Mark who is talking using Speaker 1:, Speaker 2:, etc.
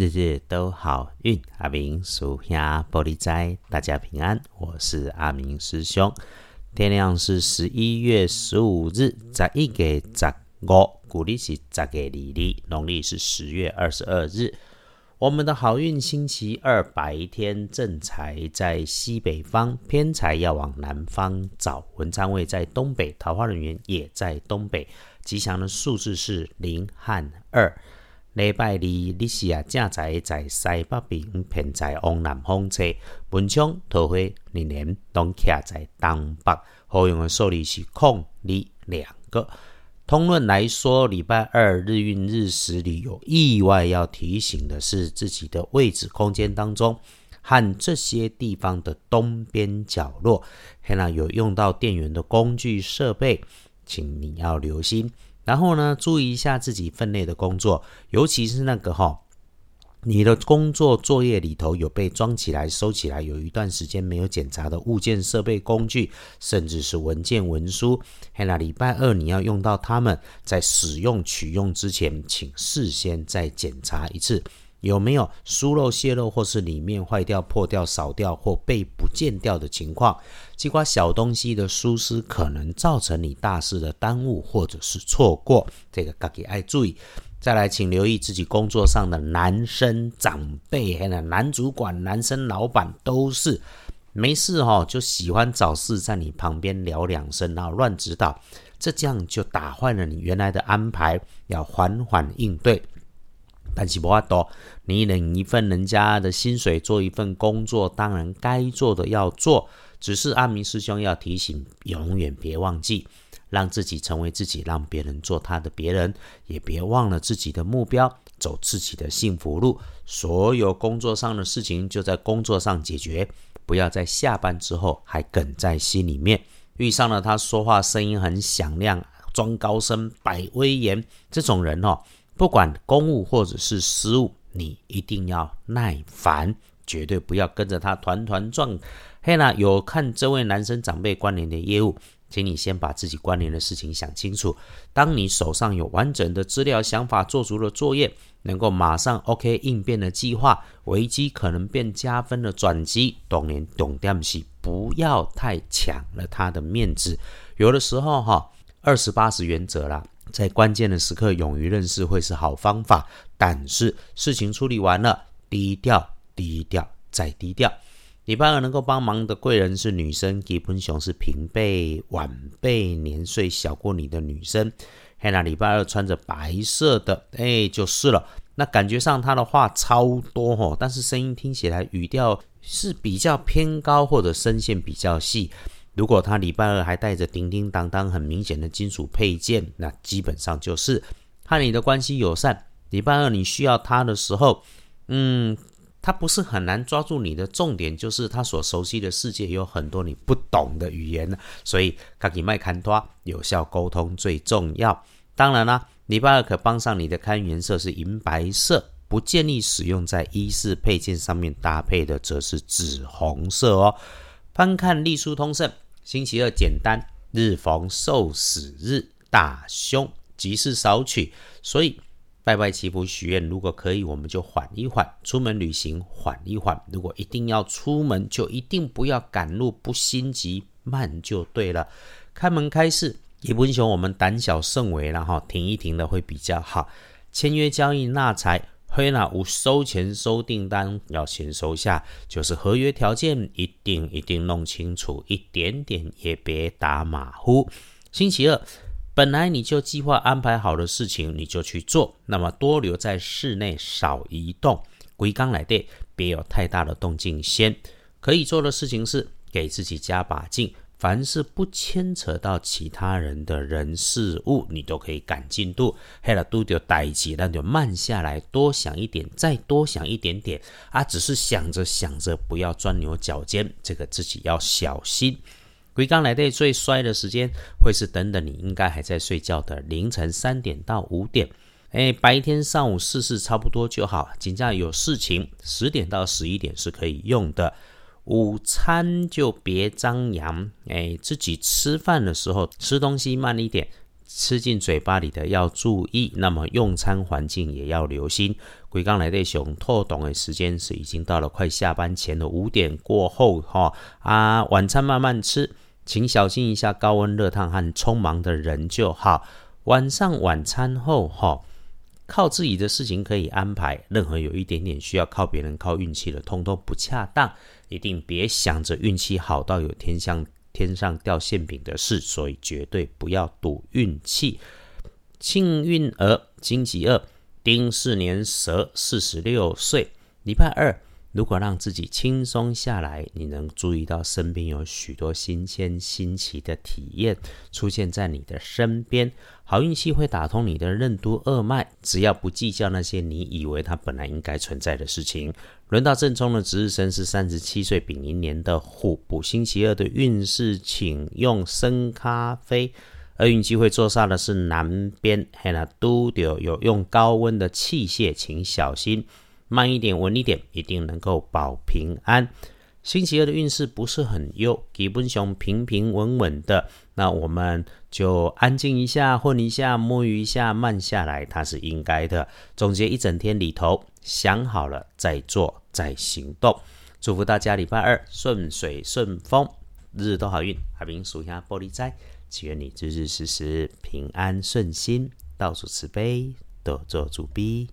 Speaker 1: 日日都好运。阿明属下玻璃斋，大家平安。我是阿明师兄。天亮是十一月十五日，十一月十五，古历是十月二日，农历是十月二十二日。我们的好运星期二白天正财在西北方，偏财要往南方找。文昌位在东北，桃花人员也在东北。吉祥的数字是零和二。礼拜二，你是啊正在在西北边，偏在往南方吹。文昌桃花年年拢徛在东北，好用的数字是空、二两个。通论来说，礼拜二日运日时里有意外要提醒的是，自己的位置空间当中和这些地方的东边角落，还那有用到电源的工具设备，请你要留心。然后呢，注意一下自己分内的工作，尤其是那个哈，你的工作作业里头有被装起来、收起来，有一段时间没有检查的物件、设备、工具，甚至是文件、文书。嘿，那礼拜二你要用到它们，在使用取用之前，请事先再检查一次。有没有疏漏、泄漏，或是里面坏掉、破掉、少掉或被不见掉的情况？几块小东西的疏失，可能造成你大事的耽误或者是错过。这个自己爱注意。再来，请留意自己工作上的男生长辈，还有男主管、男生老板，都是没事哈，就喜欢找事在你旁边聊两声，然后乱指导，这这样就打坏了你原来的安排，要缓缓应对。但是不话多，你领一份人家的薪水做一份工作，当然该做的要做。只是阿明师兄要提醒，永远别忘记，让自己成为自己，让别人做他的别人，也别忘了自己的目标，走自己的幸福路。所有工作上的事情就在工作上解决，不要在下班之后还梗在心里面。遇上了他说话声音很响亮，装高声摆威严这种人哦。不管公务或者是私务，你一定要耐烦，绝对不要跟着他团团转。嘿啦，有看这位男生长辈关联的业务，请你先把自己关联的事情想清楚。当你手上有完整的资料、想法，做足了作业，能够马上 OK 应变的计划，危机可能变加分的转机。懂年懂点西，不要太抢了他的面子。有的时候哈，二十八十原则啦。在关键的时刻，勇于认识会是好方法。但是事情处理完了，低调、低调再低调。礼拜二能够帮忙的贵人是女生，吉本熊是平辈、晚辈、年岁小过你的女生。嘿，那礼拜二穿着白色的，哎，就是了。那感觉上他的话超多吼，但是声音听起来语调是比较偏高，或者声线比较细。如果他礼拜二还带着叮叮当当很明显的金属配件，那基本上就是和你的关系友善。礼拜二你需要他的时候，嗯，他不是很难抓住你的重点，就是他所熟悉的世界有很多你不懂的语言所以，卡给麦看多有效沟通最重要。当然啦，礼拜二可帮上你的看颜色是银白色，不建议使用在衣饰配件上面搭配的则是紫红色哦。翻看隶书通胜。星期二简单，日逢受死日，大凶，吉事少取，所以拜拜祈福许愿，如果可以，我们就缓一缓；出门旅行缓一缓。如果一定要出门，就一定不要赶路，不心急，慢就对了。开门开市，也不英雄，我们胆小慎微，然后停一停的会比较好。签约交易纳财。黑那无收钱收订单要先收下，就是合约条件一定一定弄清楚，一点点也别打马虎。星期二本来你就计划安排好的事情，你就去做，那么多留在室内，少移动。归刚来的，别有太大的动静。先可以做的事情是给自己加把劲。凡是不牵扯到其他人的人事物，你都可以赶进度。嘿了，都就待起，那就慢下来，多想一点，再多想一点点啊！只是想着想着，不要钻牛角尖，这个自己要小心。归刚来的最衰的时间，会是等等你应该还在睡觉的凌晨三点到五点。哎，白天上午试试差不多就好。紧张有事情，十点到十一点是可以用的。午餐就别张扬，哎，自己吃饭的时候吃东西慢一点，吃进嘴巴里的要注意，那么用餐环境也要留心。龟刚来的熊透懂的时间是已经到了快下班前的五点过后哈啊，晚餐慢慢吃，请小心一下高温热烫和匆忙的人就好。晚上晚餐后哈，靠自己的事情可以安排，任何有一点点需要靠别人靠运气的，通通不恰当。一定别想着运气好到有天上天上掉馅饼的事，所以绝对不要赌运气。幸运儿金吉二。丁巳年蛇，四十六岁，礼拜二。如果让自己轻松下来，你能注意到身边有许多新鲜、新奇的体验出现在你的身边。好运气会打通你的任督二脉，只要不计较那些你以为它本来应该存在的事情。轮到正冲的值日生是三十七岁丙寅年的虎，补星期二的运势，请用生咖啡。厄运机会坐煞的是南边，嘿那都丢有用高温的器械，请小心，慢一点，稳一点，一定能够保平安。星期二的运势不是很优，基本上平平稳稳的。那我们就安静一下，混一下，摸鱼一下，慢下来，它是应该的。总结一整天里头，想好了再做，再行动。祝福大家礼拜二顺水顺风，日日都好运。海平数下玻璃斋。祈愿你日日时时平安顺心，到处慈悲，多做主逼。